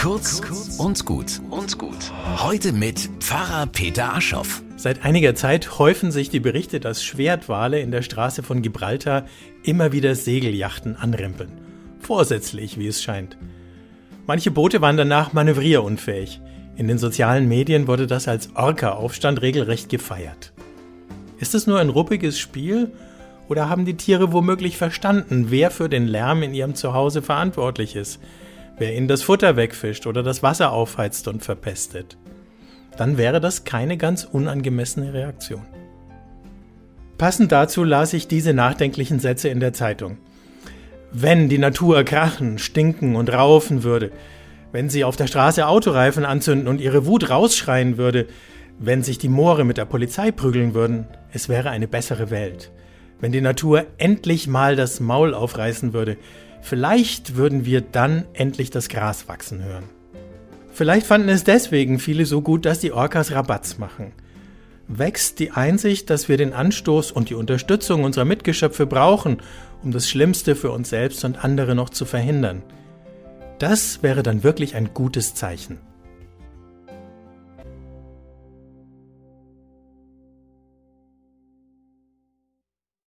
Kurz und gut und gut. Heute mit Pfarrer Peter Aschoff. Seit einiger Zeit häufen sich die Berichte, dass Schwertwale in der Straße von Gibraltar immer wieder Segelyachten anrempeln. Vorsätzlich, wie es scheint. Manche Boote waren danach manövrierunfähig. In den sozialen Medien wurde das als Orca-Aufstand regelrecht gefeiert. Ist es nur ein ruppiges Spiel oder haben die Tiere womöglich verstanden, wer für den Lärm in ihrem Zuhause verantwortlich ist, wer ihnen das Futter wegfischt oder das Wasser aufheizt und verpestet? Dann wäre das keine ganz unangemessene Reaktion. Passend dazu las ich diese nachdenklichen Sätze in der Zeitung. Wenn die Natur krachen, stinken und raufen würde, wenn sie auf der Straße Autoreifen anzünden und ihre Wut rausschreien würde, wenn sich die Moore mit der Polizei prügeln würden, es wäre eine bessere Welt wenn die Natur endlich mal das Maul aufreißen würde. Vielleicht würden wir dann endlich das Gras wachsen hören. Vielleicht fanden es deswegen viele so gut, dass die Orcas Rabatz machen. Wächst die Einsicht, dass wir den Anstoß und die Unterstützung unserer Mitgeschöpfe brauchen, um das Schlimmste für uns selbst und andere noch zu verhindern. Das wäre dann wirklich ein gutes Zeichen.